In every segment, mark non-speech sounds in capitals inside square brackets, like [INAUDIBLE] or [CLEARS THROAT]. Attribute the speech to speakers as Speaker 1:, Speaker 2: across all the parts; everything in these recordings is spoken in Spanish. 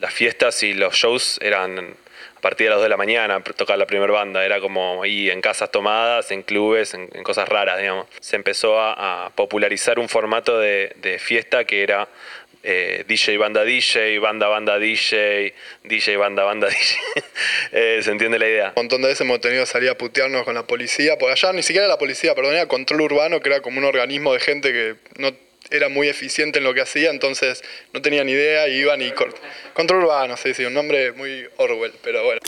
Speaker 1: las fiestas y los shows eran a partir de las 2 de la mañana, tocar la primera banda. Era como ahí en casas tomadas, en clubes, en, cosas raras, digamos. Se empezó a, popularizar un formato de, fiesta que era eh, DJ banda DJ, banda banda DJ, DJ banda banda DJ. [LAUGHS] Eh, ¿Se entiende la idea?
Speaker 2: Un montón de veces hemos tenido que salir a putearnos con la policía, por allá ni siquiera la policía, perdón, era control urbano, que era como un organismo de gente que no era muy eficiente en lo que hacía, entonces no tenían idea y iban y... Control urbano, sí, sí, un nombre muy Orwell, pero bueno.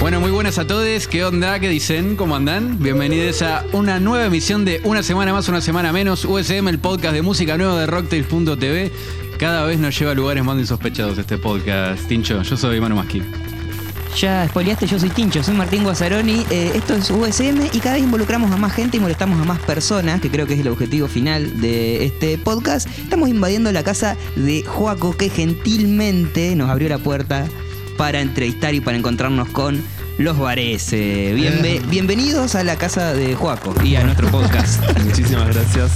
Speaker 3: Bueno, muy buenas a todos. ¿Qué onda? ¿Qué dicen? ¿Cómo andan? Bienvenidos a una nueva emisión de Una Semana Más, Una Semana Menos, USM, el podcast de música nueva de Rocktails.tv. Cada vez nos lleva a lugares más insospechados este podcast. Tincho, yo soy Manu Masqui.
Speaker 4: Ya spoileaste, yo soy Tincho, soy Martín Guazzaroni. Eh, esto es USM y cada vez involucramos a más gente y molestamos a más personas, que creo que es el objetivo final de este podcast. Estamos invadiendo la casa de Joaco, que gentilmente nos abrió la puerta para entrevistar y para encontrarnos con los bares. Eh. bienvenidos a la casa de Juaco y a nuestro podcast. [LAUGHS]
Speaker 5: Muchísimas gracias.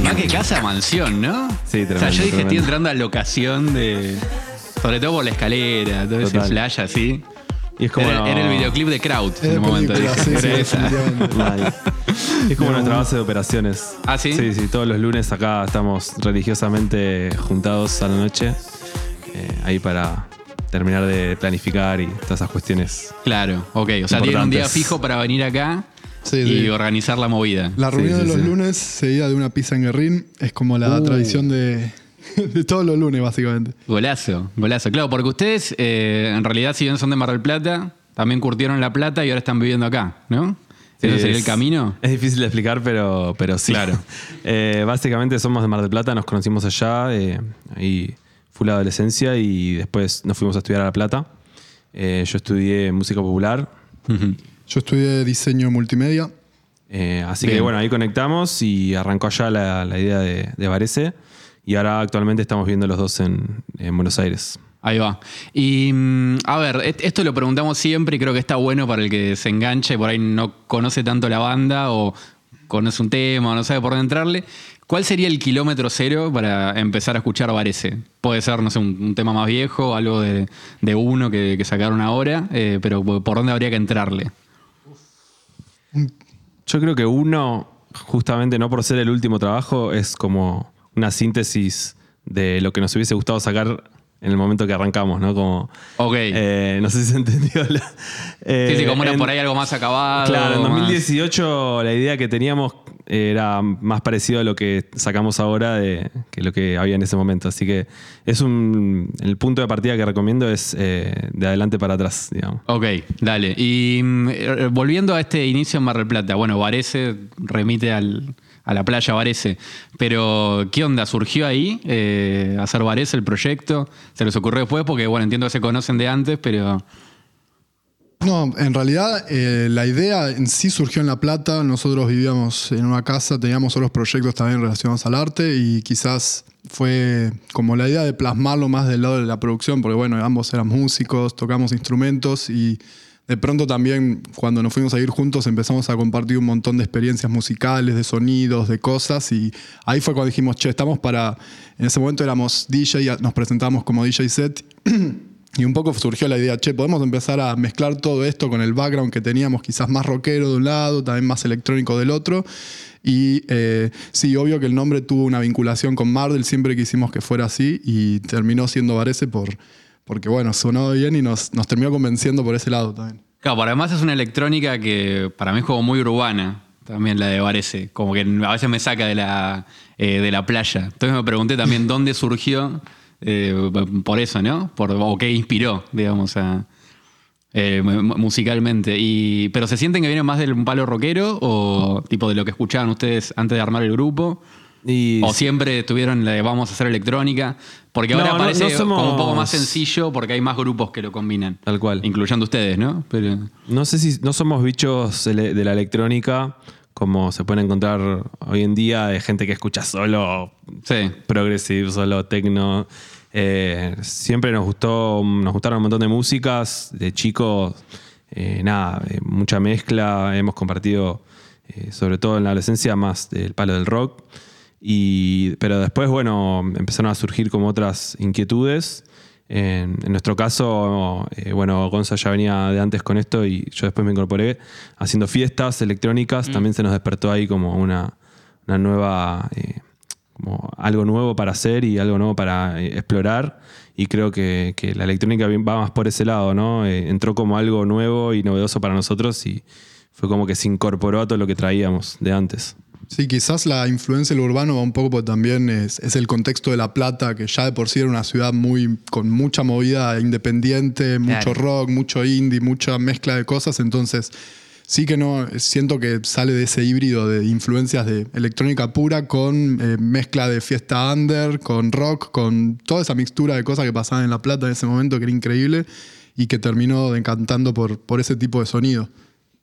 Speaker 3: Más que casa, mansión, ¿no?
Speaker 5: Sí, tremendo,
Speaker 3: O sea, yo dije, estoy entrando a locación de. Sobre todo por la escalera, todo ese flash así. Y es como era, el videoclip de Kraut en el momento. dije, [LAUGHS]
Speaker 5: Es como nuestra base de operaciones.
Speaker 3: ¿Ah, sí?
Speaker 5: Sí, sí. Todos los lunes acá estamos religiosamente juntados a la noche. Eh, ahí para terminar de planificar y todas esas cuestiones.
Speaker 3: Claro, ok. O sea, tienen un día fijo para venir acá y organizar la movida.
Speaker 2: La reunión de los lunes seguida de una pizza en Guerrín es como la uh. tradición de, [LAUGHS] todos los lunes, básicamente.
Speaker 3: Golazo, golazo. Claro, porque ustedes, eh, en realidad, si bien son de Mar del Plata, también curtieron La Plata y ahora están viviendo acá, ¿no? ¿Ese sería el camino?
Speaker 5: Es difícil de explicar, pero, pero sí.
Speaker 3: Claro. [LAUGHS]
Speaker 5: Eh, básicamente somos de Mar del Plata, nos conocimos allá eh, y fue la adolescencia y después nos fuimos a estudiar a La Plata. Eh, yo estudié música popular.
Speaker 2: Yo estudié diseño multimedia.
Speaker 5: Eh, así que bueno, ahí conectamos y arrancó allá la, idea de, de, Varese. Y ahora actualmente estamos viendo los dos en, Buenos Aires.
Speaker 3: Ahí va. Y mm, a ver, esto lo preguntamos siempre y creo que está bueno para el que se enganche y por ahí no conoce tanto la banda o conoce un tema o no sabe por dónde entrarle. ¿Cuál sería el kilómetro cero para empezar a escuchar Varese? Puede ser, no sé, un, tema más viejo, algo de, uno que, sacaron ahora, eh, pero ¿por dónde habría que entrarle?
Speaker 5: Yo creo que uno, justamente no por ser el último trabajo, es como una síntesis de lo que nos hubiese gustado sacar en el momento que arrancamos, ¿no? Como,
Speaker 3: ok.
Speaker 5: Eh, no sé si se [LAUGHS] entendió. La,
Speaker 3: sí, sí, como era por ahí algo más acabado.
Speaker 5: Claro, en 2018 la idea que teníamos era más parecido a lo que sacamos ahora de, que lo que había en ese momento. Así que es un. El punto de partida que recomiendo es eh, de adelante para atrás, digamos.
Speaker 3: Ok, dale. Y mm, eh, volviendo a este inicio en Mar del Plata, bueno, Varese remite al, a la playa Varese. Pero, ¿qué onda? ¿Surgió ahí eh, hacer Varese el proyecto? ¿Se les ocurrió después? Porque, bueno, entiendo que se conocen de antes, pero.
Speaker 2: No, en realidad eh, la idea en sí surgió en La Plata. Nosotros vivíamos en una casa, teníamos otros proyectos también relacionados al arte y quizás fue como la idea de plasmarlo más del lado de la producción, porque bueno, ambos eran músicos, tocamos instrumentos y de pronto también cuando nos fuimos a ir juntos empezamos a compartir un montón de experiencias musicales, de sonidos, de cosas y ahí fue cuando dijimos, che, estamos para, en ese momento éramos DJ, nos presentamos como DJ set. [CLEARS THROAT] Y un poco surgió la idea, che, podemos empezar a mezclar todo esto con el background que teníamos, quizás más rockero de un lado, también más electrónico del otro. Y eh, sí, obvio que el nombre tuvo una vinculación con Mardel, siempre quisimos que fuera así y terminó siendo Varese por, porque, bueno, sonó bien y nos, nos terminó convenciendo por ese lado también.
Speaker 3: Claro, además es una electrónica que para mí es como muy urbana, también la de Varese, como que a veces me saca de la, eh, de la playa. Entonces me pregunté también [LAUGHS] dónde surgió eh, por eso, ¿no? Por, o qué inspiró, digamos, eh, musicalmente. Y, ¿Pero se sienten que vienen más del palo rockero o tipo de lo que escuchaban ustedes antes de armar el grupo? O siempre tuvieron la de vamos a hacer electrónica. Porque ahora parece como un poco más sencillo porque hay más grupos que lo combinan.
Speaker 5: Tal cual.
Speaker 3: Incluyendo ustedes, ¿no?
Speaker 5: Pero... No sé si no somos bichos de la electrónica como se puede encontrar hoy en día de gente que escucha solo
Speaker 3: sí.
Speaker 5: progressive, solo techno. Eh, siempre nos gustó, nos gustaron un montón de músicas, de chicos, eh, nada, eh, mucha mezcla, hemos compartido, sobre todo en la adolescencia, más del palo del rock. Y, pero después, bueno, empezaron a surgir como otras inquietudes. En, en nuestro caso, eh, bueno, Gonza ya venía de antes con esto y yo después me incorporé haciendo fiestas electrónicas. También se nos despertó ahí como una, una nueva, eh, como algo nuevo para hacer y algo nuevo para eh, explorar. Y creo que, que la electrónica va más por ese lado, ¿no? Entró como algo nuevo y novedoso para nosotros y fue como que se incorporó a todo lo que traíamos de antes.
Speaker 2: Sí, quizás la influencia del urbano va un poco porque también es, es el contexto de La Plata, que ya de por sí era una ciudad muy con mucha movida independiente, mucho
Speaker 4: Claro.
Speaker 2: rock, mucho indie, mucha mezcla de cosas. Entonces, sí que no, siento que sale de ese híbrido de influencias de electrónica pura con eh, mezcla de fiesta under, con rock, con toda esa mixtura de cosas que pasaban en La Plata en ese momento que era increíble y que terminó encantando por, por ese tipo de sonido.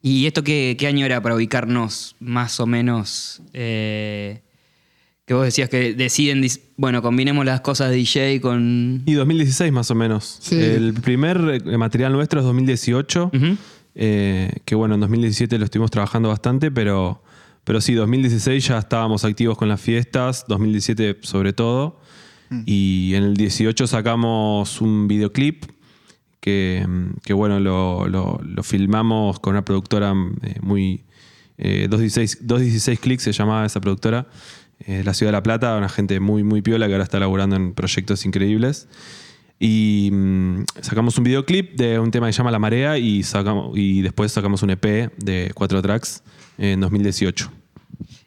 Speaker 4: ¿Y esto qué, qué año era para ubicarnos más o menos? eh, que vos decías que deciden, bueno, combinemos las cosas de DJ con...
Speaker 5: Y 2016 más o menos.
Speaker 2: Sí.
Speaker 5: El primer eh, material nuestro es 2018,
Speaker 4: Ujú.
Speaker 5: eh, que bueno, en 2017 lo estuvimos trabajando bastante, pero, pero sí, 2016 ya estábamos activos con las fiestas, 2017 sobre todo, y en el 18 sacamos un videoclip que, bueno, lo, filmamos con una productora eh, muy... eh, 216, 216 Clicks se llamaba esa productora, eh, la Ciudad de La Plata, una gente muy, muy piola que ahora está laburando en proyectos increíbles. Y mm, sacamos un videoclip de un tema que se llama La Marea y, sacamos, y después sacamos un EP de cuatro tracks en 2018.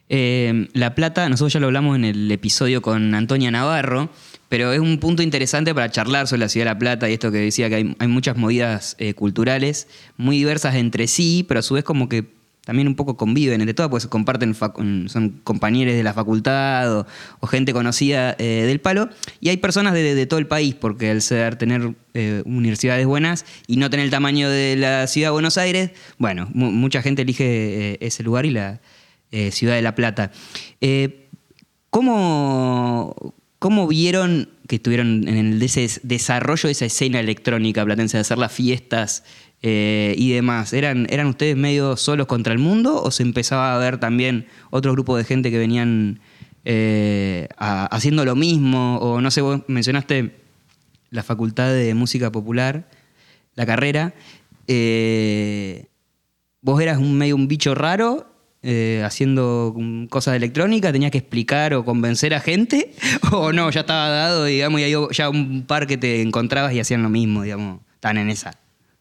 Speaker 4: Eh, la Plata, nosotros ya lo hablamos en el episodio con Antonia Navarro, pero es un punto interesante para charlar sobre la ciudad de La Plata y esto que decía que hay, hay muchas movidas eh, culturales muy diversas entre sí, pero a su vez como que también un poco conviven entre todas, pues comparten, fac- son compañeros de la facultad o, gente conocida eh, del palo, y hay personas de, todo el país, porque al ser, tener eh, universidades buenas y no tener el tamaño de la ciudad de Buenos Aires, bueno, mu- mucha gente elige ese lugar y la ciudad de La Plata. ¿cómo, ¿Cómo vieron que estuvieron en el des- desarrollo de esa escena electrónica platense, de hacer las fiestas eh, y demás? ¿Eran, ¿Eran ustedes medio solos contra el mundo o se empezaba a ver también otro grupo de gente que venían eh, haciendo lo mismo? O no sé, vos mencionaste la Facultad de Música Popular, la carrera. eh, vos eras un medio un bicho raro eh, haciendo mm, cosas electrónicas, tenías que explicar o convencer a gente, [LAUGHS] o no, ya estaba dado, digamos, y ahí ya un par que te encontrabas y hacían lo mismo, digamos, están en esa.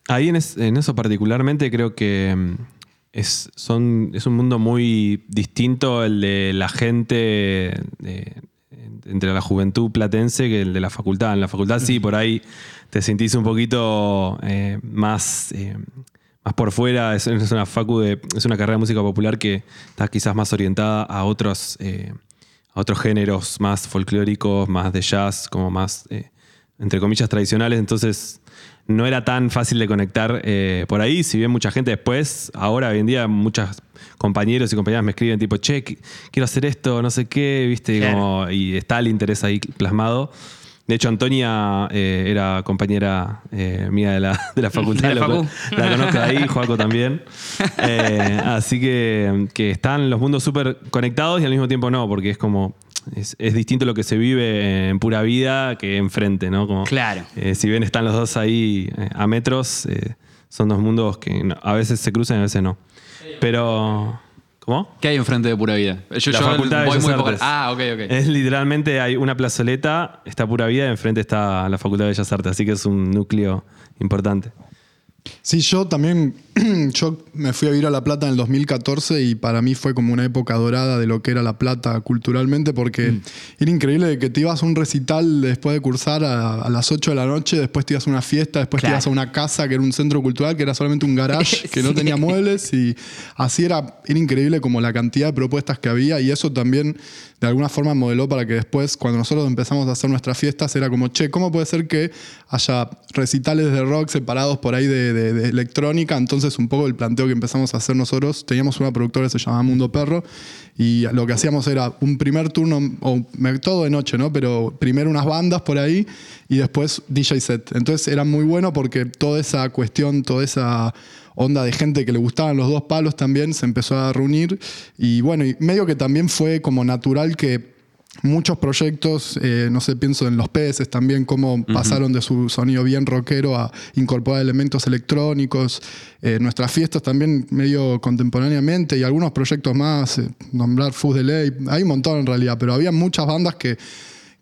Speaker 5: Ahí en, es- en eso particularmente creo que mm, es, son, es un mundo muy distinto el de la gente entre la juventud platense que el de la facultad. En la facultad sí, [LAUGHS] por ahí te sentís un poquito eh, más, eh, más por fuera. Es, es una facu de- es una carrera de música popular que está quizás más orientada a otros, eh, a otros géneros más folclóricos, más de jazz, como más, eh, entre comillas, tradicionales. Entonces no era tan fácil de conectar eh, por ahí, si bien mucha gente después, ahora hoy en día muchos compañeros y compañeras me escriben tipo, che, qu- quiero hacer esto, no sé qué, viste,
Speaker 4: Claro.
Speaker 5: Como- y está el interés ahí plasmado. De hecho, Antonia eh, era compañera eh, mía de la, de la [LAUGHS] facultad.
Speaker 4: De la
Speaker 5: lo- la conozco de ahí, Joaco también. [LAUGHS] Eh, así que, que están los mundos súper conectados y al mismo tiempo no, porque es como. Es, es distinto lo que se vive en pura vida que enfrente, ¿no? Como,
Speaker 4: Claro.
Speaker 5: eh, si bien están los dos ahí a metros, eh, son dos mundos que a veces se cruzan y a veces no. Pero. ¿Cómo?
Speaker 3: ¿Qué hay enfrente de Pura Vida? Yo,
Speaker 5: La
Speaker 3: yo
Speaker 5: Facultad de
Speaker 3: voy
Speaker 5: Bellas
Speaker 3: muy poco-
Speaker 5: Artes.
Speaker 3: Ah, ok, ok.
Speaker 5: Es literalmente hay una plazoleta, está pura vida, y enfrente está la Facultad de Bellas Artes, así que es un núcleo importante.
Speaker 2: Sí, yo también, [CLEARS THROAT] yo me fui a vivir a La Plata en el 2014 y para mí fue como una época dorada de lo que era La Plata culturalmente porque era increíble que te ibas a un recital después de cursar a, a las 8 de la noche, después te ibas a una fiesta, después
Speaker 4: Claro.
Speaker 2: te ibas a una casa que era un centro cultural que era solamente un garage [LAUGHS] que no tenía muebles y así era, era increíble como la cantidad de propuestas que había y eso también de alguna forma modeló para que después cuando nosotros empezamos a hacer nuestras fiestas era como, che, ¿cómo puede ser que haya recitales de rock separados por ahí de, electrónica? Entonces un poco el planteo que empezamos a hacer nosotros, teníamos una productora que se llamaba Mundo Perro y lo que hacíamos era un primer turno, o todo de noche, ¿no? Pero primero unas bandas por ahí y después DJ set. Entonces era muy bueno porque toda esa cuestión, toda esa onda de gente que le gustaban los dos palos también se empezó a reunir. Y bueno, y medio que también fue como natural que muchos proyectos, eh, no sé, pienso en los peces también, cómo pasaron de su sonido bien rockero a incorporar elementos electrónicos, eh, nuestras fiestas también medio contemporáneamente y algunos proyectos más, eh, nombrar Fuzz de Ley, hay un montón en realidad, pero había muchas bandas que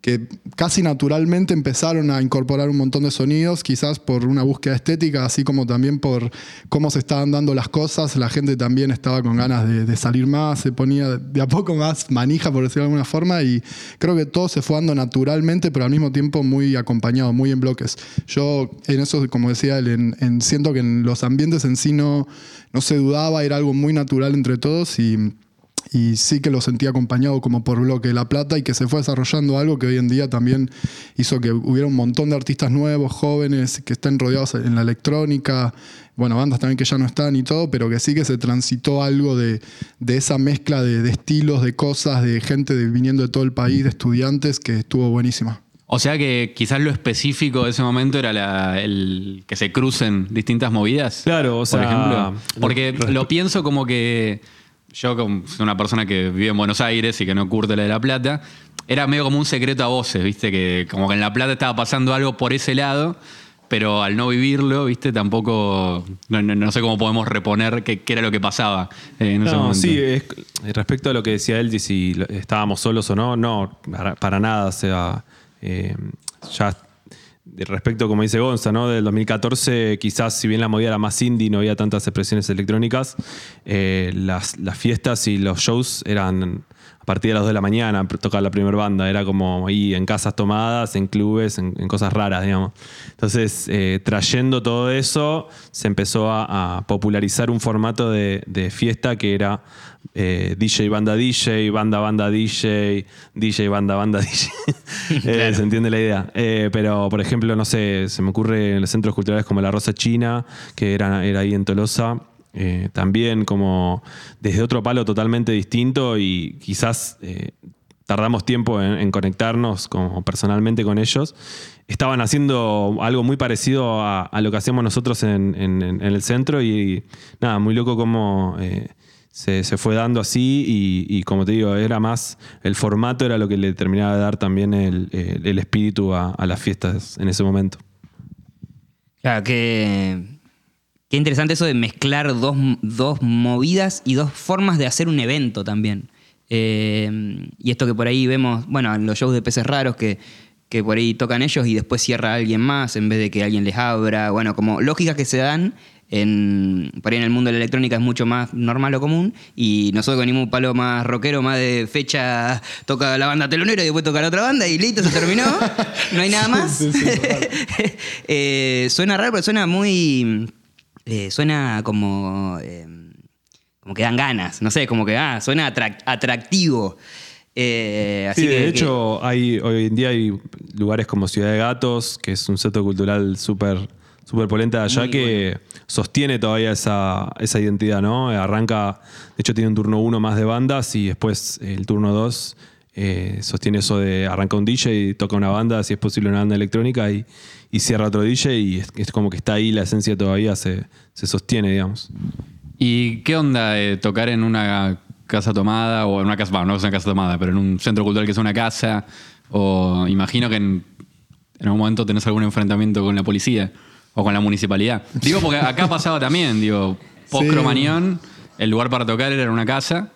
Speaker 2: que casi naturalmente empezaron a incorporar un montón de sonidos, quizás por una búsqueda estética, así como también por cómo se estaban dando las cosas. La gente también estaba con ganas de, salir más, se ponía de a poco más manija, por decirlo de alguna forma, y creo que todo se fue dando naturalmente, pero al mismo tiempo muy acompañado, muy en bloques. Yo en eso, como decía él, siento que en los ambientes en sí no, no se dudaba, era algo muy natural entre todos y y sí que lo sentí acompañado como por bloque de La Plata y que se fue desarrollando algo que hoy en día también hizo que hubiera un montón de artistas nuevos, jóvenes, que estén rodeados en la electrónica, bueno, bandas también que ya no están y todo, pero que sí que se transitó algo de, esa mezcla de, estilos, de cosas, de gente viniendo de todo el país, de estudiantes, que estuvo buenísima.
Speaker 3: O sea que quizás lo específico de ese momento era el que se crucen distintas movidas.
Speaker 5: Claro, o sea,
Speaker 3: por ejemplo. Porque lo pienso como que yo como una persona que vive en Buenos Aires y que no curte la de La Plata, era medio como un secreto a voces, ¿viste? Que como que en La Plata estaba pasando algo por ese lado, pero al no vivirlo, ¿viste? Tampoco, no, sé cómo podemos reponer qué, era lo que pasaba en ese momento.
Speaker 5: Sí, respecto a lo que decía él, si estábamos solos o no, no, para, nada, o sea, eh, ya respecto, como dice Gonza, ¿no? Del 2014, quizás si bien la movida era más indie, no había tantas expresiones electrónicas, eh, las, fiestas y los shows eran a partir de las 2 de la mañana, tocar la primera banda, era como ahí en casas tomadas, en clubes, en, cosas raras, digamos. Entonces, eh, trayendo todo eso, se empezó a, popularizar un formato de, de fiesta que era eh, DJ banda DJ, banda banda DJ, DJ banda banda DJ. [LAUGHS] Eh, se entiende la idea. Eh, pero, por ejemplo, no sé, se me ocurre en los centros culturales como La Rosa China, que era, era ahí en Tolosa. También como desde otro palo totalmente distinto y quizás tardamos tiempo en, conectarnos como personalmente con ellos. Estaban haciendo algo muy parecido a, lo que hacemos nosotros en, el centro y nada, muy loco como se, fue dando así y, como te digo, era más, el formato era lo que le terminaba de dar también el, espíritu a, las fiestas en ese momento.
Speaker 4: Claro, que, qué interesante eso de mezclar dos, movidas y dos formas de hacer un evento también. Eh, y esto que por ahí vemos, bueno, en los shows de peces raros que, que por ahí tocan ellos y después cierra alguien más en vez de que alguien les abra, bueno, como lógicas que se dan en, por ahí en el mundo de la electrónica es mucho más normal o común y nosotros venimos un palo más rockero, más de fecha, toca la banda telonera y después toca la otra banda y listo, se terminó, [LAUGHS] no hay nada más. [LAUGHS] Eh, suena raro, pero suena muy... Eh, suena como... Eh, como que dan ganas, no sé, como que ah, suena atractivo.
Speaker 5: sí, de hecho, hay, hoy en día hay lugares como Ciudad de Gatos, que es un centro cultural súper super polenta de allá que sostiene todavía esa, identidad, ¿no? Arranca, de hecho tiene un turno uno más de bandas y después el turno dos eh, sostiene eso de arranca un DJ y toca una banda, si es posible una banda electrónica y, cierra otro DJ y es, como que está ahí la esencia todavía, se, sostiene, digamos.
Speaker 3: ¿Y qué onda eh, tocar en una casa tomada o en una casa, bueno, no es una casa tomada, pero en un centro cultural que es una casa? O imagino que en, en algún momento tenés algún enfrentamiento con la policía. O con la municipalidad. Digo, porque acá pasaba también, digo, [LAUGHS] post Cromañón, el lugar para tocar era una casa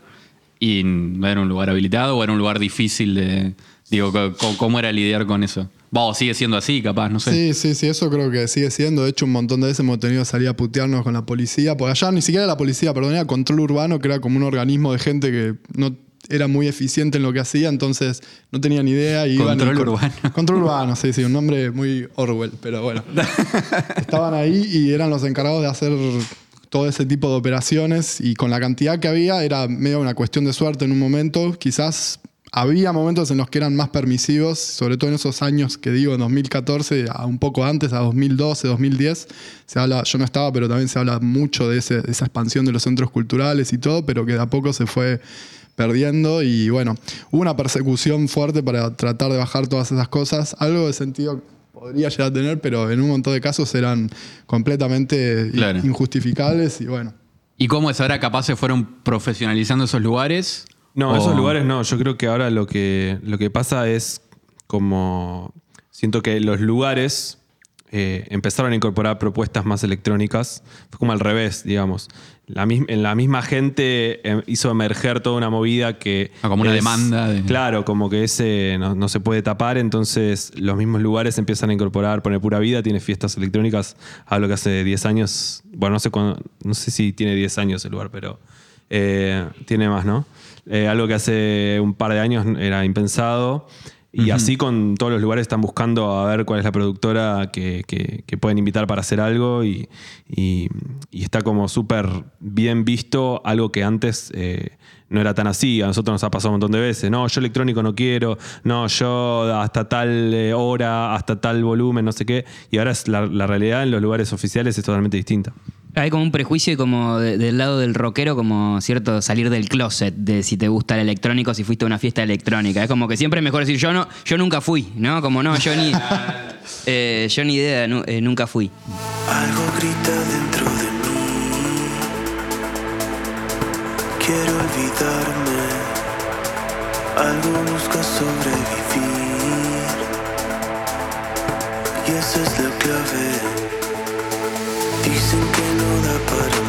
Speaker 3: y no era un lugar habilitado o era un lugar difícil de. Digo, ¿cómo era lidiar con eso? Va, sigue siendo así, capaz, no sé.
Speaker 2: Sí, sí, sí, eso creo que sigue siendo. De hecho, un montón de veces hemos tenido que salir a putearnos con la policía. Por allá ni siquiera la policía, perdón, era control urbano, que era como un organismo de gente que no era muy eficiente en lo que hacía, entonces no tenía ni idea. Y
Speaker 3: control urbano. [LAUGHS]
Speaker 2: Control urbano, sí, sí, un nombre muy Orwell, pero bueno. [LAUGHS] Estaban ahí y eran los encargados de hacer todo ese tipo de operaciones y con la cantidad que había era medio una cuestión de suerte en un momento. Quizás había momentos en los que eran más permisivos, sobre todo en esos años que digo, en 2014, a un poco antes, a 2012, 2010. Se habla, yo no estaba, pero también se habla mucho de, ese, de esa expansión de los centros culturales y todo, pero que de a poco se fue perdiendo y bueno, hubo una persecución fuerte para tratar de bajar todas esas cosas. Algo de sentido podría llegar a tener, pero en un montón de casos eran completamente injustificables y bueno.
Speaker 3: ¿Y cómo es ahora capaz se fueron profesionalizando esos lugares?
Speaker 5: No,
Speaker 3: O-
Speaker 5: esos lugares no. Yo creo que ahora lo que, lo que pasa es como. Siento que los lugares eh, empezaron a incorporar propuestas más electrónicas. Fue como al revés, digamos. La mis- en la misma gente eh, hizo emerger toda una movida que.
Speaker 3: Ah, como una demanda de-
Speaker 5: Claro, como que ese no, no se puede tapar. Entonces, los mismos lugares empiezan a incorporar. Pone pura vida, tiene fiestas electrónicas. Hablo que hace 10 años. Bueno, no sé cuándo- no sé si tiene 10 años el lugar, pero. eh, tiene más, ¿no? Eh, algo que hace un par de años era impensado. Y así con todos los lugares están buscando a ver cuál es la productora que, que- que pueden invitar para hacer algo y, y- y está como súper bien visto algo que antes eh, no era tan así. A nosotros nos ha pasado un montón de veces. No, yo electrónico no quiero. No, yo hasta tal eh, hora, hasta tal volumen, no sé qué. Y ahora es la, la realidad en los lugares oficiales es totalmente distinta.
Speaker 4: Hay como un prejuicio y como de- del lado del rockero, como cierto salir del closet de si te gusta el electrónico, si fuiste a una fiesta electrónica. Es como que siempre es mejor decir yo no, yo nunca fui, ¿no? Como no, yo ni, [LAUGHS] eh, yo ni idea, nu- eh, nunca fui.
Speaker 6: Algo grita dentro de mí. Quiero olvidarme. Algo busca sobrevivir. Y esa es la clave. Dicen que no da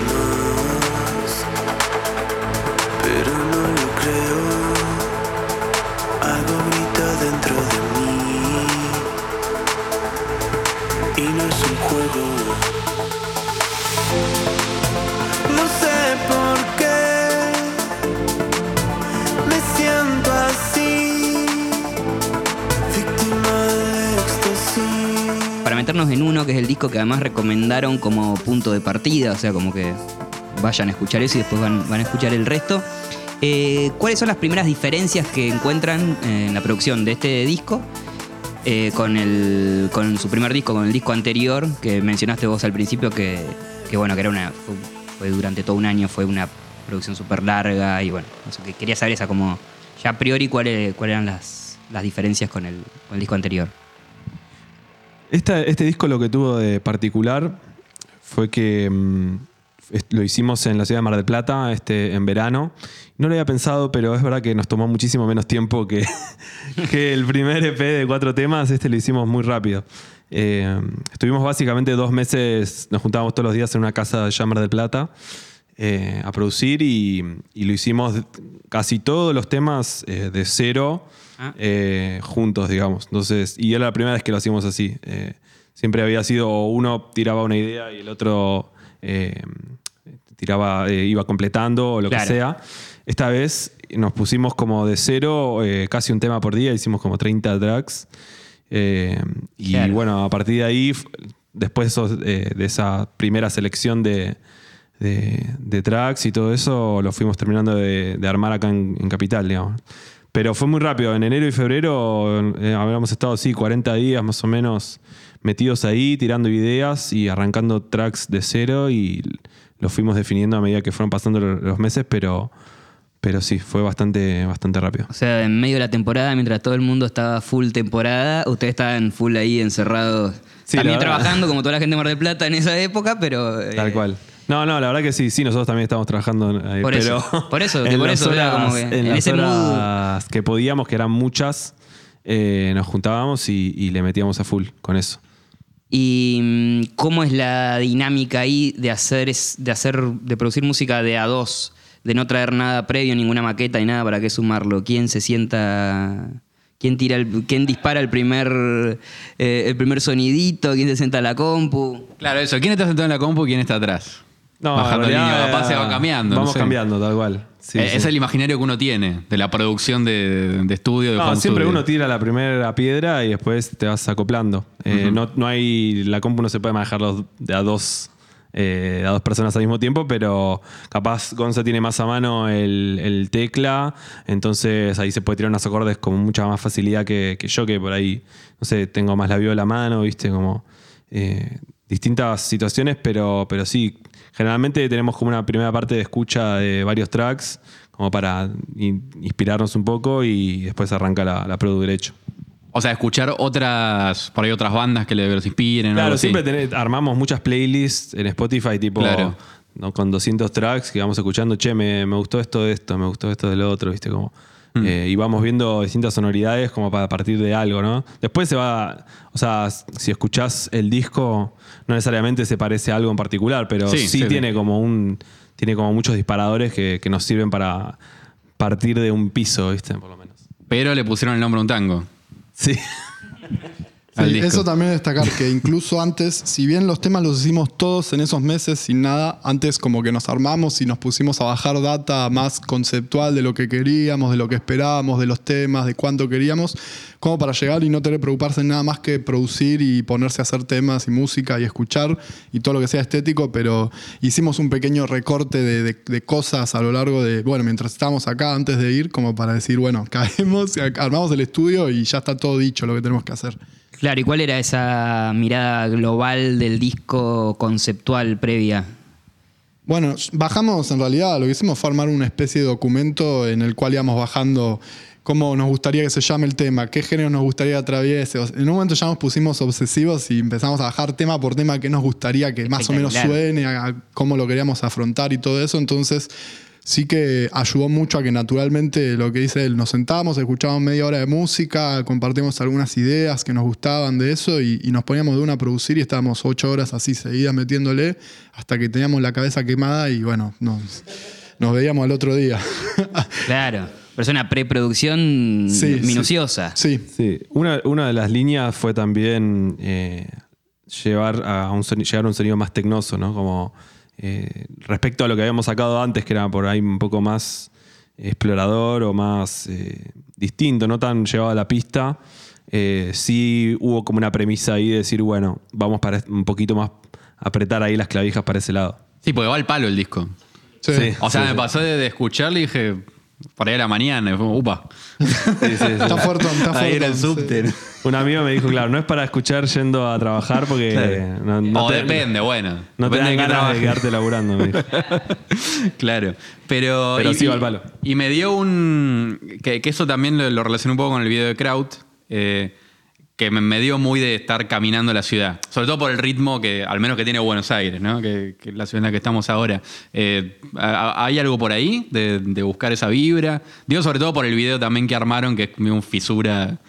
Speaker 4: que además recomendaron como punto de partida, o sea, como que vayan a escuchar eso y después van, van a escuchar el resto. Eh, ¿Cuáles son las primeras diferencias que encuentran en la producción de este disco eh, con, el, con su primer disco, con el disco anterior que mencionaste vos al principio, que, que bueno, que era una, fue, durante todo un año, fue una producción súper larga y bueno, no sé, que quería saber esa como, ya a priori, cuáles cuáles eran las, las diferencias con el, con el disco anterior.
Speaker 5: Este disco lo que tuvo de particular fue que mm, lo hicimos en la ciudad de Mar del Plata este, en verano. No lo había pensado, pero es verdad que nos tomó muchísimo menos tiempo que, [LAUGHS] el primer EP de cuatro temas. Este lo hicimos muy rápido. Eh, estuvimos básicamente dos meses, nos juntábamos todos los días en una casa en Mar del Plata eh, a producir y, y lo hicimos casi todos los temas eh, de cero
Speaker 4: Ah.
Speaker 5: eh, juntos, digamos. Entonces, y era la primera vez que lo hacíamos así. Eh, siempre había sido uno tiraba una idea y el otro eh, tiraba, iba completando o lo
Speaker 4: Claro.
Speaker 5: que sea. Esta vez nos pusimos como de cero, casi un tema por día, hicimos como 30 tracks. Y
Speaker 4: Claro.
Speaker 5: bueno, a partir de ahí, después de esos, de esa primera selección de, de- de tracks y todo eso, lo fuimos terminando de, de armar acá en, en Capital, digamos. Pero fue muy rápido. En enero y febrero eh, habíamos estado, sí, 40 días más o menos metidos ahí, tirando ideas y arrancando tracks de cero y los fuimos definiendo a medida que fueron pasando lo- los meses, pero, pero sí, fue bastante, bastante rápido.
Speaker 4: O sea, en medio de la temporada, mientras todo el mundo estaba full temporada, ustedes estaban full ahí encerrados.
Speaker 5: Sí,
Speaker 4: también trabajando como toda la gente de Mar del Plata en esa época, pero. eh,
Speaker 5: Tal cual. No, no, la verdad que sí, sí, nosotros también estamos trabajando ahí,
Speaker 4: Por
Speaker 5: pero
Speaker 4: eso, por eso, [LAUGHS] que
Speaker 5: en
Speaker 4: por
Speaker 5: las
Speaker 4: eso
Speaker 5: horas,
Speaker 4: como que
Speaker 5: en
Speaker 4: en
Speaker 5: las
Speaker 4: ese mood-
Speaker 5: que podíamos, que eran muchas, eh, nos juntábamos y, y le metíamos a full con eso.
Speaker 4: ¿Y mm, cómo es la dinámica ahí de hacer, es- de hacer, de producir música de a dos, de no traer nada previo, ninguna maqueta y nada para qué sumarlo? ¿Quién se sienta, quién tira, el- quién dispara el primer, eh, el primer sonidito? ¿Quién se sienta a la compu?
Speaker 3: Claro, eso. ¿Quién está sentado en la compu y quién está atrás?
Speaker 5: No,
Speaker 3: Bajando
Speaker 5: en realidad,
Speaker 3: línea, capaz se va cambiando. no
Speaker 5: Vamos
Speaker 3: sé.
Speaker 5: cambiando, tal cual. Sí,
Speaker 3: Eh,
Speaker 5: sí.
Speaker 3: Es el imaginario que uno tiene de la producción de, de estudio, de
Speaker 5: No, siempre
Speaker 3: studio.
Speaker 5: uno tira la primera piedra y después te vas acoplando. Eh, no, no hay. La compu no se puede manejar los- de a dos. eh, a dos personas al mismo tiempo, pero capaz Gonza tiene más a mano el, el tecla, entonces ahí se puede tirar unos acordes con mucha más facilidad que, que yo, que por ahí, no sé, tengo más la viola a mano, viste, como eh, distintas situaciones, pero, pero sí, generalmente tenemos como una primera parte de escucha de varios tracks, como para in- inspirarnos un poco y después arranca la, la produ derecho.
Speaker 3: O sea, escuchar otras, por ahí otras bandas que le- los inspiren. algo
Speaker 5: Claro,
Speaker 3: así.
Speaker 5: siempre tenés- armamos muchas playlists en Spotify, tipo
Speaker 3: Claro.
Speaker 5: ¿no? con 200 tracks que vamos escuchando, che, me, me gustó esto de esto, me gustó esto del otro, ¿viste? Como, eh, y vamos viendo distintas sonoridades como para partir de algo, ¿no? Después se va, o sea, si escuchás el disco, no necesariamente se parece a algo en particular, pero
Speaker 3: Sí,
Speaker 5: sí,
Speaker 3: sí, sí.
Speaker 5: tiene como un, tiene como muchos disparadores que, que nos sirven para partir de un piso, ¿viste? Por lo menos.
Speaker 3: Pero le pusieron el nombre a un tango.
Speaker 5: Sí. [LAUGHS]
Speaker 3: al disco.
Speaker 2: eso también destacar que incluso antes, si bien los temas los hicimos todos en esos meses sin nada, antes como que nos armamos y nos pusimos a bajar data más conceptual de lo que queríamos, de lo que esperábamos, de los temas, de cuánto queríamos, como para llegar y no tener que preocuparse en nada más que producir y ponerse a hacer temas y música y escuchar y todo lo que sea estético, pero hicimos un pequeño recorte de, de- de cosas a lo largo de, bueno, mientras estábamos acá antes de ir, como para decir, bueno, [LAUGHS] caemos, armamos el estudio y ya está todo dicho lo que tenemos que hacer.
Speaker 4: Claro, ¿y cuál era esa mirada global del disco conceptual previa?
Speaker 2: Bueno, bajamos en realidad, lo que hicimos fue armar una especie de documento en el cual íbamos bajando cómo nos gustaría que se llame el tema, qué género nos gustaría que atraviese. En un momento ya nos pusimos obsesivos y empezamos a bajar tema por tema que nos gustaría que más o menos suene, a cómo lo queríamos afrontar y todo eso. Entonces sí que ayudó mucho a que naturalmente lo que dice él, nos sentábamos, escuchábamos media hora de música, compartimos algunas ideas que nos gustaban de eso y, y nos poníamos de una a producir y estábamos ocho horas así seguidas metiéndole hasta que teníamos la cabeza quemada y bueno, nos, nos veíamos al otro día. [LAUGHS]
Speaker 4: Claro, pero es una preproducción
Speaker 2: Sí,
Speaker 4: minuciosa.
Speaker 2: sí,
Speaker 5: Sí, una, una de las líneas fue también eh, llevar a un soni- llegar a un sonido más tecnoso, ¿no? Como eh, respecto a lo que habíamos sacado antes, que era por ahí un poco más explorador o más eh, distinto, no tan llevado a la pista. eh, sí hubo como una premisa ahí de decir, bueno, vamos para un poquito más apretar ahí las clavijas para ese lado.
Speaker 3: Sí, porque va al palo el disco.
Speaker 2: sí.
Speaker 5: Sí.
Speaker 3: O sea, me pasó de, de escucharlo y dije, por ahí a la mañana, y fue, upa.
Speaker 2: Está fuerte, está
Speaker 3: Ahí era el
Speaker 2: fuerte,
Speaker 3: subte.
Speaker 5: Un amigo me dijo, claro, no es para escuchar yendo a trabajar porque
Speaker 3: Claro.
Speaker 5: no, no
Speaker 3: o
Speaker 5: te-
Speaker 3: depende, bueno.
Speaker 5: no te
Speaker 3: depende
Speaker 5: dan
Speaker 3: de
Speaker 5: ganas de quedarte laburando. me dijo. [LAUGHS]
Speaker 3: claro. Pero,
Speaker 5: Pero
Speaker 3: y,
Speaker 5: sí va al palo.
Speaker 3: Y me dio un. Que, que eso también lo, lo relacioné un poco con el video de Kraut. eh, que me, dio muy de estar caminando la ciudad. Sobre todo por el ritmo que, al menos que tiene Buenos Aires, ¿no? Que, que es la ciudad en la que estamos ahora. Eh, ¿ha- ¿Hay algo por ahí de, de buscar esa vibra? Digo, sobre todo por el video también que armaron, que es como un fisura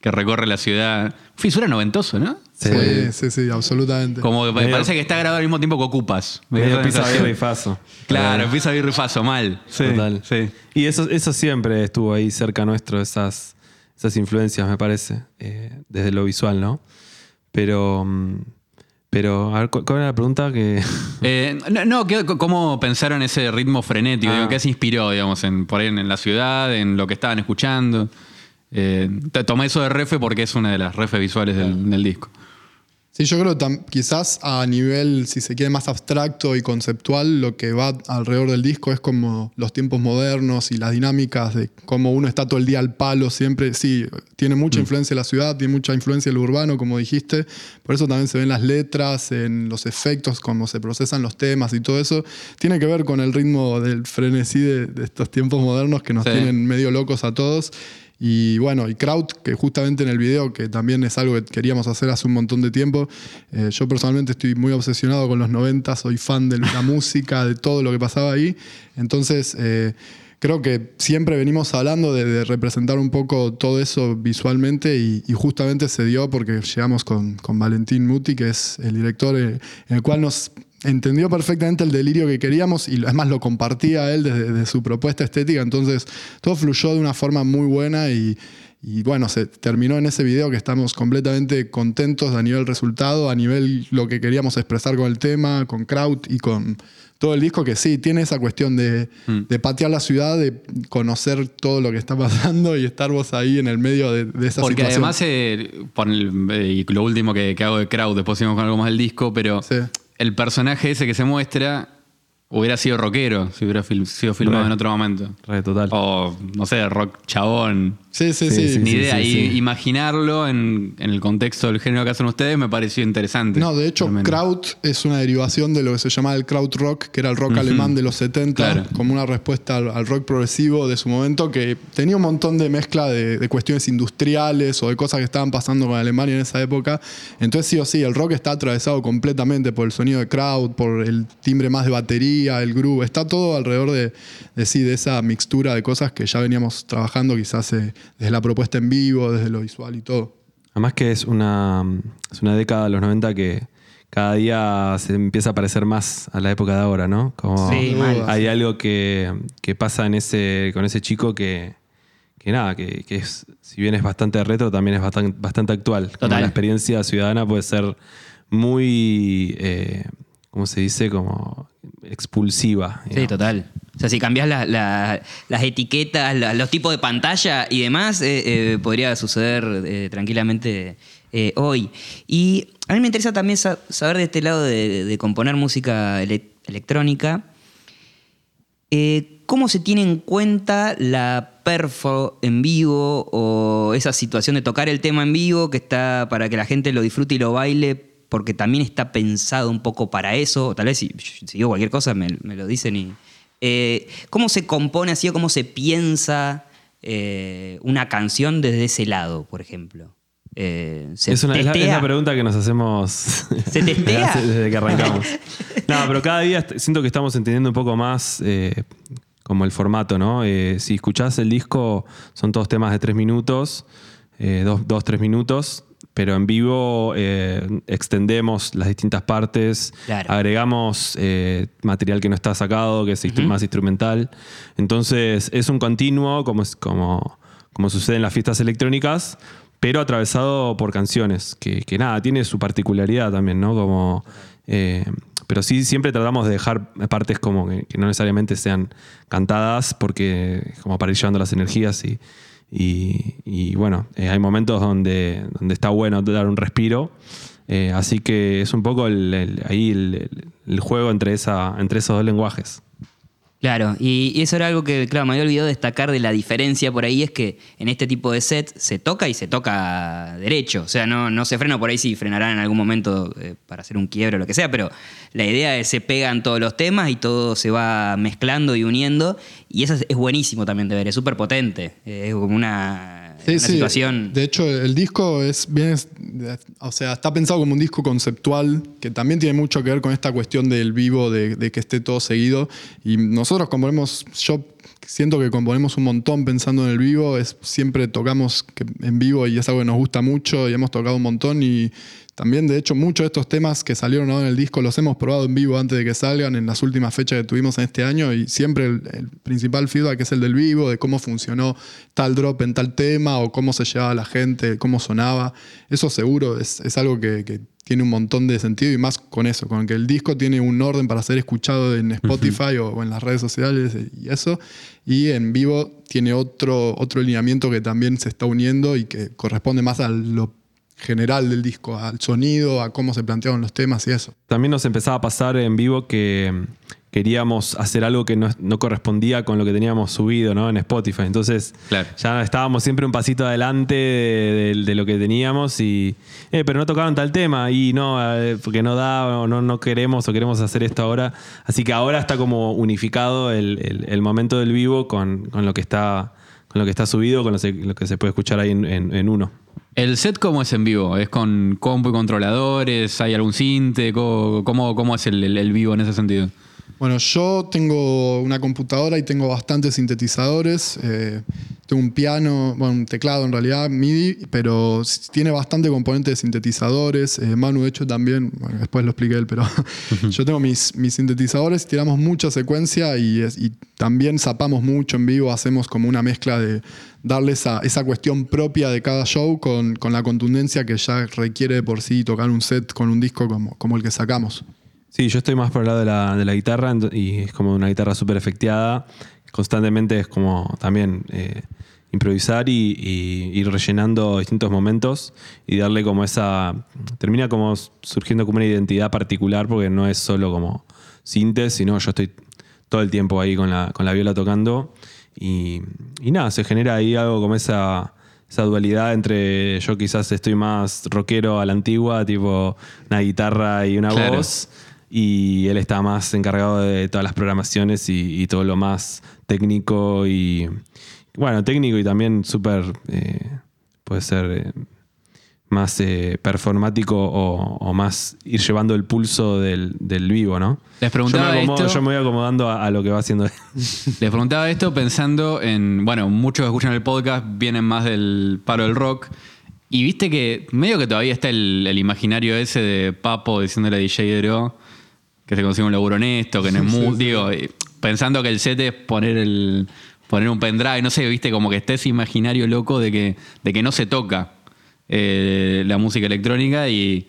Speaker 3: que recorre la ciudad. Fisura noventoso, ¿no?
Speaker 2: Sí, sí, sí, absolutamente.
Speaker 3: Como que me
Speaker 5: Medio-
Speaker 3: parece que está grabado al mismo tiempo que ocupas. Me dio
Speaker 5: Medio pisa faso.
Speaker 3: Claro,
Speaker 5: Eh,
Speaker 3: pisa faso, mal. Sí,
Speaker 5: Total.
Speaker 3: sí.
Speaker 5: Y eso, eso siempre estuvo ahí cerca nuestro, esas, esas influencias, me parece, eh, desde lo visual, ¿no? Pero, mm, pero a ver, ¿cu- ¿cuál era la pregunta? Que... [LAUGHS]
Speaker 3: Eh, no, no, ¿qué- ¿cómo pensaron ese ritmo frenético?
Speaker 5: Ah.
Speaker 3: Digo, ¿Qué se inspiró, digamos, en, por ahí en, en la ciudad, en lo que estaban escuchando? Eh, tomé eso de refe porque es una de las refes visuales del, del disco.
Speaker 2: Sí, yo creo que quizás a nivel, si se quiere, más abstracto y conceptual, lo que va alrededor del disco es como los tiempos modernos y las dinámicas de cómo uno está todo el día al palo siempre. Sí, tiene mucha influencia la ciudad, tiene mucha influencia el urbano, como dijiste. Por eso también se ven las letras, en los efectos, cómo se procesan los temas y todo eso. Tiene que ver con el ritmo del frenesí de, de estos tiempos modernos que nos
Speaker 3: Sí.
Speaker 2: tienen medio locos a todos. Y bueno, y Kraut, que justamente en el video, que también es algo que queríamos hacer hace un montón de tiempo, eh, yo personalmente estoy muy obsesionado con los 90, soy fan de la [LAUGHS] música, de todo lo que pasaba ahí. Entonces, eh, creo que siempre venimos hablando de, de representar un poco todo eso visualmente y, justamente se dio porque llegamos con, con Valentín Muti, que es el director, eh, en el cual nos entendió perfectamente el delirio que queríamos y además lo compartía él desde, desde su propuesta estética, entonces todo fluyó de una forma muy buena y, y bueno, se terminó en ese video que estamos completamente contentos a nivel resultado, a nivel lo que queríamos expresar con el tema, con Kraut y con todo el disco, que sí, tiene esa cuestión de, de patear la ciudad, de conocer todo lo que está pasando y estar vos ahí en el medio de, de esa
Speaker 3: Porque
Speaker 2: situación.
Speaker 3: además, eh, por el- eh, lo último que, que hago de Crowd, después seguimos con algo más del disco, pero
Speaker 2: Sí.
Speaker 3: El personaje ese que se muestra hubiera sido rockero si hubiera fil- sido filmado
Speaker 5: Re.
Speaker 3: en otro momento.
Speaker 5: Re, total.
Speaker 3: O, no sé, rock chabón.
Speaker 2: Sí, sí,
Speaker 5: Sí,
Speaker 2: sí.
Speaker 5: sí,
Speaker 3: Ni idea.
Speaker 5: sí,
Speaker 3: y imaginarlo en, en el contexto del género que hacen ustedes me pareció interesante.
Speaker 2: No, de hecho. Kraut es una derivación de lo que se llamaba el Kraut Rock, que era el rock alemán de los 70,
Speaker 3: Claro.
Speaker 2: como una respuesta al, al rock progresivo de su momento, que tenía un montón de mezcla de, de cuestiones industriales o de cosas que estaban pasando con Alemania en esa época. Entonces, sí o sí, el rock está atravesado completamente por el sonido de Kraut, por el timbre más de batería el groove, está todo alrededor de, de, sí, de esa mixtura de cosas que ya veníamos trabajando quizás eh, desde la propuesta en vivo, desde lo visual y todo.
Speaker 5: Además que es una, es una década de los 90 que cada día se empieza a parecer más a la época de ahora, ¿no? Como
Speaker 4: Sí, mal.
Speaker 5: hay algo que, que pasa en ese, con ese chico que, que nada, que, que es, si bien es bastante retro, también es bastante, bastante actual. Como
Speaker 4: Total.
Speaker 5: la experiencia ciudadana puede ser muy, eh, ¿cómo se dice? Como expulsiva.
Speaker 4: Sí,
Speaker 5: digamos.
Speaker 4: total. O sea, si cambias la- la- las etiquetas, la- los tipos de pantalla y demás, eh, eh, podría suceder eh, tranquilamente hoy. Y a mí me interesa también sa- saber de este lado de, de componer música ele- electrónica, ¿cómo se tiene en cuenta la perfo en vivo o esa situación de tocar el tema en vivo que está para que la gente lo disfrute y lo baile? Porque también está pensado un poco para eso. Tal vez si, si digo cualquier cosa me, me lo dicen y. Eh, ¿Cómo se compone así o cómo se piensa eh, una canción desde ese lado, por ejemplo? Eh, ¿se
Speaker 5: Es, una, es la, es
Speaker 4: testea?
Speaker 5: la pregunta que nos hacemos [LAUGHS]
Speaker 4: ¿Se testea? [LAUGHS]
Speaker 5: desde, que arrancamos. [LAUGHS] No, pero cada día siento que estamos entendiendo un poco más como el formato, ¿no? Si escuchás el disco, son todos temas de tres minutos, dos, dos, tres minutos, pero en vivo eh, extendemos las distintas partes,
Speaker 4: Claro.
Speaker 5: agregamos eh, material que no está sacado, que es más instrumental. Entonces es un continuo, como, es- como, como sucede en las fiestas electrónicas, pero atravesado por canciones, que, que nada, tiene su particularidad también, ¿no? Como, eh, pero sí, siempre tratamos de dejar partes como que, que no necesariamente sean cantadas, porque como para ir llevando las energías y, y- bueno, eh, hay momentos donde, donde está bueno dar un respiro. eh, así que es un poco el- ahí el- el juego entre, esa, entre esos dos lenguajes.
Speaker 4: Claro, y, eso era algo que, claro, me había olvidado destacar de la diferencia por ahí, es que en este tipo de set se toca y se toca derecho, o sea, no, no se frena por ahí si frenarán en algún momento eh, para hacer un quiebre o lo que sea, pero la idea es se pegan todos los temas y todo se va mezclando y uniendo, y eso es, es buenísimo también de ver, es súper potente, es como una,
Speaker 2: Sí,
Speaker 4: una
Speaker 2: sí.
Speaker 4: situación...
Speaker 2: De hecho, el disco es bien, o sea, está pensado como un disco conceptual que también tiene mucho que ver con esta cuestión del vivo, de, de que esté todo seguido. Y nosotros componemos, yo siento que componemos un montón pensando en el vivo, es, siempre tocamos en vivo y es algo que nos gusta mucho y hemos tocado un montón y también, de hecho, muchos de estos temas que salieron ahora en el disco los hemos probado en vivo antes de que salgan en las últimas fechas que tuvimos en este año y siempre el, el principal feedback es el del vivo, de cómo funcionó tal drop en tal tema o cómo se llevaba la gente, cómo sonaba. Eso seguro es, es algo que, que tiene un montón de sentido y más con eso, con que el disco tiene un orden para ser escuchado en Spotify o, o en las redes sociales y eso. Y en vivo tiene otro, otro lineamiento que también se está uniendo y que corresponde más a lo general del disco, al sonido, a cómo se planteaban los temas y eso.
Speaker 5: También nos empezaba a pasar en vivo que queríamos hacer algo que no, no correspondía con lo que teníamos subido ¿no? en Spotify. Entonces
Speaker 3: Claro.
Speaker 5: ya estábamos siempre un pasito adelante de, de- de lo que teníamos y, eh, pero no tocaron tal tema y no, eh, porque no da o no, no queremos o queremos hacer esto ahora. Así que ahora está como unificado el, el- el momento del vivo con, con lo que está con lo que está subido, con lo, se- lo que se puede escuchar ahí en, en- en uno.
Speaker 3: ¿El set cómo es en vivo? ¿Es con compu y controladores? ¿Hay algún cinte? ¿Cómo, cómo, cómo es el- el vivo en ese sentido?
Speaker 2: Bueno, yo tengo una computadora y tengo bastantes sintetizadores. eh, tengo un piano, bueno, un teclado en realidad, MIDI, pero tiene bastante componente de sintetizadores. eh, Manu, de hecho, también, bueno, después lo expliqué él, pero [LAUGHS] yo tengo mis, mis sintetizadores, tiramos mucha secuencia y también zapamos mucho en vivo, hacemos como una mezcla de darle esa, esa cuestión propia de cada show con, con la contundencia que ya requiere de por sí tocar un set con un disco como, como el que sacamos.
Speaker 5: Sí, yo estoy más por el lado de la, de la guitarra y es como una guitarra súper efecteada. Constantemente es como también eh, improvisar y, y ir rellenando distintos momentos y darle como esa... Termina como surgiendo como una identidad particular porque no es solo como sintes, sino yo estoy todo el tiempo ahí con la, con la viola tocando y, y nada, se genera ahí algo como esa, esa dualidad entre yo quizás estoy más rockero a la antigua, tipo una guitarra y una
Speaker 3: Claro.
Speaker 5: voz, y él está más encargado de todas las programaciones y, y todo lo más técnico y, bueno, técnico y también súper, eh, puede ser... eh, más eh, performático o, o más ir llevando el pulso del, del vivo, ¿no?
Speaker 3: Les preguntaba
Speaker 5: yo me, acomodo-
Speaker 3: esto-
Speaker 5: yo me voy acomodando a, a lo que va haciendo. [LAUGHS]
Speaker 3: Les preguntaba esto pensando en, bueno, muchos que escuchan el podcast vienen más del paro del rock. Y viste que medio que todavía está el, el imaginario ese de Papo diciéndole a DJ Dro que se consigue un laburo honesto, que no es mu- digo, eh, pensando que el set es poner el poner un pendrive, no sé, viste, como que está ese imaginario loco de que, de que no se toca eh, la música electrónica y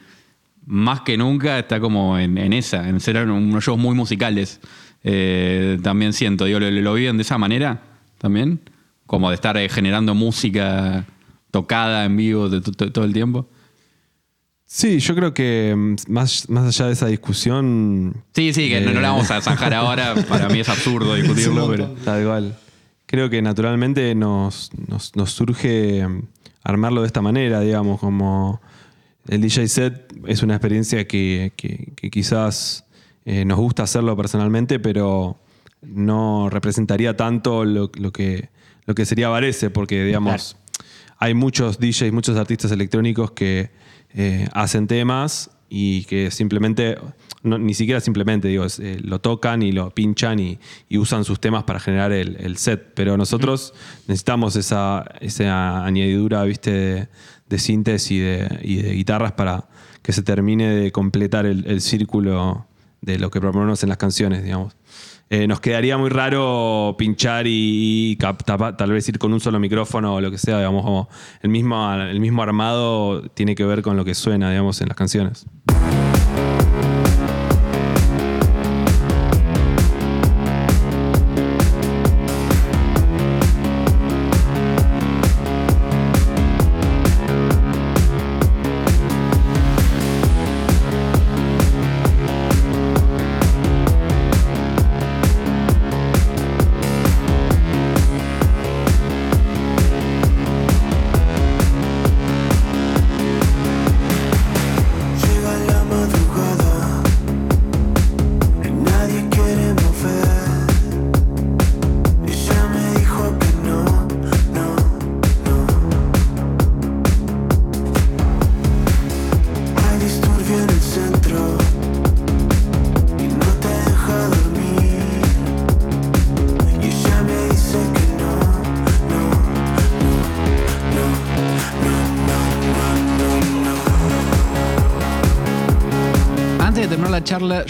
Speaker 3: más que nunca está como en, en esa, en ser unos shows muy musicales. Eh, también siento, digo, ¿lo, lo viven de esa manera también? Como de estar eh, generando música tocada en vivo de to- to- todo el tiempo.
Speaker 5: Sí, yo creo que mm, más, más allá de esa discusión.
Speaker 3: Sí, sí, que no, no la vamos a zanjar ahora, para mí es absurdo [LAUGHS] discutirlo, pero...
Speaker 5: Tal cual. Creo que naturalmente nos, nos- nos surge mm, armarlo de esta manera, digamos, como el DJ set es una experiencia que, que- que quizás eh, nos gusta hacerlo personalmente, pero no representaría tanto lo, lo que, lo que sería Varese, porque digamos, hay muchos DJs, muchos artistas electrónicos que eh, hacen temas y que simplemente, no, ni siquiera simplemente, digo, es, eh, lo tocan y lo pinchan y, y usan sus temas para generar el, el set. Pero nosotros necesitamos esa, esa añadidura, viste, de, de sintes y de, y de guitarras para que se termine de completar el, el círculo de lo que proponemos en las canciones, digamos. Eh, nos quedaría muy raro pinchar y, y tal vez ir con un solo micrófono o lo que sea, digamos, el mismo, el mismo armado tiene que ver con lo que suena, digamos, en las canciones.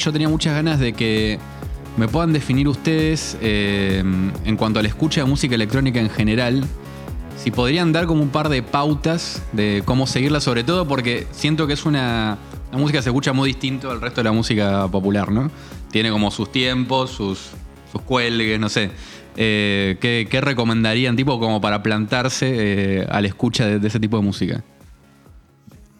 Speaker 3: Yo tenía muchas ganas de que me puedan definir ustedes eh, en cuanto a la escucha de música electrónica en general. Si podrían dar como un par de pautas de cómo seguirla, sobre todo porque siento que es una. La música se escucha muy distinto al resto de la música popular, ¿no? Tiene como sus tiempos, sus, sus cuelgues, no sé. Eh, ¿qué, recomendarían, tipo, como para plantarse eh, a la escucha de ese tipo de música?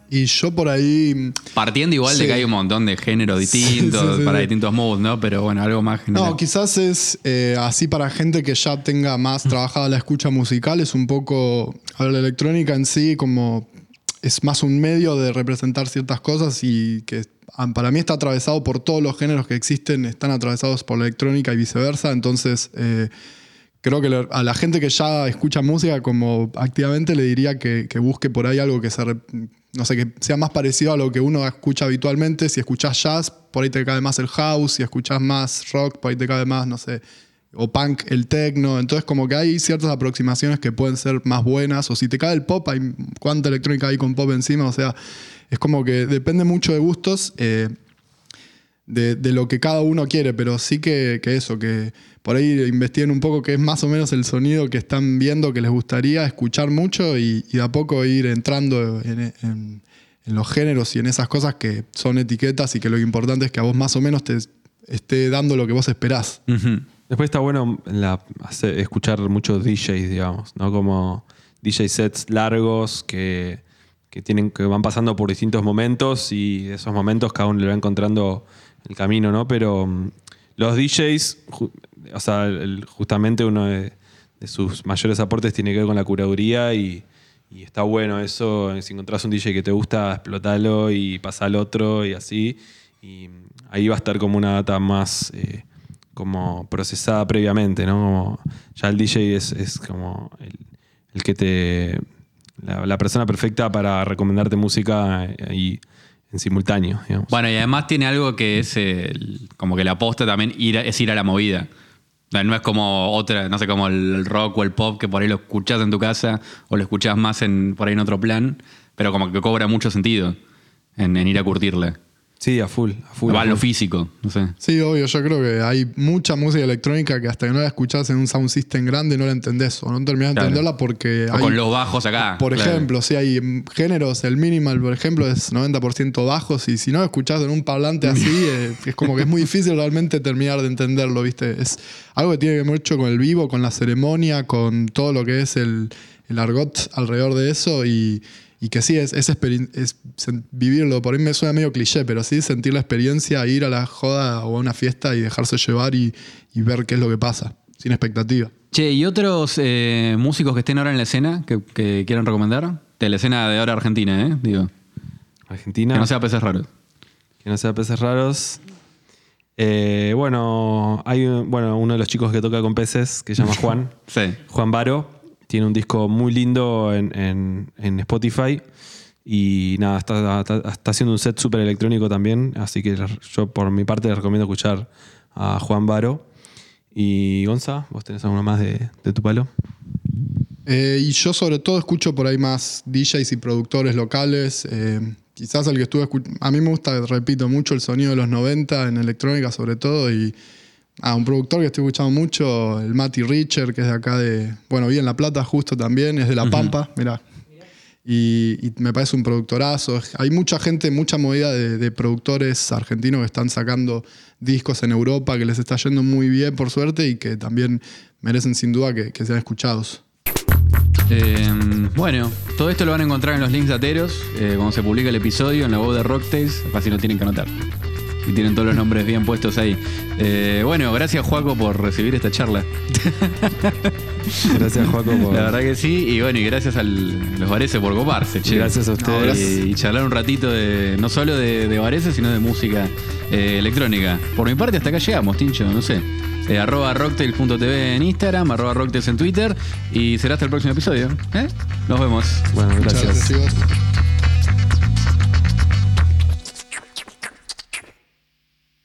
Speaker 2: Y yo por ahí.
Speaker 3: Partiendo igual de que hay un montón de géneros [LAUGHS] distintos,
Speaker 2: Sí, sí, sí,
Speaker 3: para distintos moods, ¿no? Pero bueno, algo más general.
Speaker 2: No, quizás es eh, así para gente que ya tenga más trabajada la escucha musical, es un poco. A ver, la electrónica en sí, como. Es más un medio de representar ciertas cosas y que ah, para mí está atravesado por todos los géneros que existen, están atravesados por la electrónica y viceversa. Entonces, eh, creo que a la gente que ya escucha música como activamente le diría que, que busque por ahí algo que se no sé, que sea más parecido a lo que uno escucha habitualmente. Si escuchás jazz, por ahí te cae más el house. Si escuchás más rock, por ahí te cae más, no sé, o punk, el techno. Entonces, como que hay ciertas aproximaciones que pueden ser más buenas. O si te cae el pop, hay cuánta electrónica hay con pop encima. O sea, es como que depende mucho de gustos. eh, de, lo que cada uno quiere, pero sí que, que eso, que por ahí investiguen un poco qué es más o menos el sonido que están viendo que les gustaría escuchar mucho y, y de a poco ir entrando en, en- los géneros y en esas cosas que son etiquetas y que lo importante es que a vos más o menos te esté dando lo que vos esperás.
Speaker 5: Después está bueno la- escuchar muchos DJs, digamos, ¿no? Como DJ sets largos que, que tienen, que van pasando por distintos momentos y esos momentos cada uno le va encontrando el camino, ¿no? Pero mm, los DJs, o sea, justamente uno de, sus mayores aportes tiene que ver con la curaduría y, está bueno eso. Si encontrás un DJ que te gusta, explotalo y pasa al otro y así. Y mm, ahí va a estar como una data más eh, como procesada previamente, ¿no? Ya el DJ es, como el, el que te la, la persona perfecta para recomendarte música eh, y en simultáneo, digamos.
Speaker 3: Bueno, y además tiene algo que es como que la aposta también ir es ir a la movida. No no es como otra, no sé, como el rock o el pop que por ahí lo escuchás en tu casa o lo escuchás más en, por ahí en otro plan, pero como que cobra mucho sentido en, en ir a curtirle.
Speaker 5: Sí, a full, a full.
Speaker 3: Va
Speaker 5: a
Speaker 3: lo
Speaker 5: full.
Speaker 3: físico, no sé.
Speaker 2: Sí, obvio, yo creo que hay mucha música electrónica que hasta que no la escuchás en un sound system grande no la entendés o no terminás de entenderla porque
Speaker 3: O
Speaker 2: hay,
Speaker 3: con los bajos acá.
Speaker 2: por
Speaker 3: claro.
Speaker 2: ejemplo, si hay géneros, el minimal, por ejemplo, es 90% bajos y si no lo escuchás en un parlante [LAUGHS] así, eh, es como que es muy difícil realmente terminar de entenderlo, ¿viste? Es algo que tiene que ver mucho con el vivo, con la ceremonia, con todo lo que es el, el argot alrededor de eso y, y que sí, es, es, vivirlo. Por ahí me suena medio cliché, pero sí sentir la experiencia, ir a la joda o a una fiesta y dejarse llevar y, y ver qué es lo que pasa, sin expectativa.
Speaker 3: Che, ¿y otros eh, músicos que estén ahora en la escena que, que quieran recomendar? De la escena de ahora argentina, ¿eh? Digo.
Speaker 5: Argentina.
Speaker 3: Que no sea peces raros.
Speaker 5: Que no sea peces raros. Eh, bueno, hay un- bueno, uno de los chicos que toca con peces que se llama [LAUGHS] Juan.
Speaker 3: Sí.
Speaker 5: Juan Baro. Tiene un disco muy lindo en, en- en Spotify. Y nada, está, está- haciendo un set súper electrónico también. Así que yo por mi parte les recomiendo escuchar a Juan Baro. Y Gonza, ¿vos tenés alguno más de, de tu palo?
Speaker 2: Eh, y yo sobre todo escucho por ahí más DJs y productores locales. eh, quizás el que estuve A mí me gusta, repito, mucho el sonido de los 90 en electrónica sobre todo. Y a un productor que estoy escuchando mucho, el Matty Richer, que es de acá de... Bueno, vi en La Plata justo también, es de La Pampa, mirá. Y, y me parece un productorazo. Hay mucha gente, mucha movida de, de productores argentinos que están sacando discos en Europa, que les está yendo muy bien por suerte y que también merecen sin duda que- que sean escuchados.
Speaker 3: Eh, bueno, todo esto lo van a encontrar en los links de Ateros eh, cuando se publica el episodio en la web de Rocktails, así no tienen que anotar. Y tienen todos los nombres bien puestos ahí. Eh, bueno, gracias Juaco por recibir esta charla.
Speaker 5: Gracias, Joaco, por.
Speaker 3: La verdad que sí, y bueno, y gracias a los Varese por coparse, che.
Speaker 5: Gracias a ustedes.
Speaker 3: Y charlar un ratito de, no solo de, de Varese, sino de música eh, electrónica. Por mi parte, hasta acá llegamos, Tincho, no sé. Eh, arroba rocktail.tv en Instagram, arroba rocktails en Twitter. Y será hasta el próximo episodio. ¿eh? Nos vemos.
Speaker 5: Bueno,
Speaker 2: Muchas
Speaker 5: gracias.